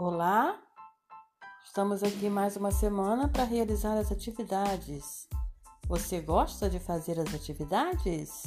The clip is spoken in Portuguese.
Olá, estamos aqui mais uma semana para realizar as atividades. Você gosta de fazer as atividades?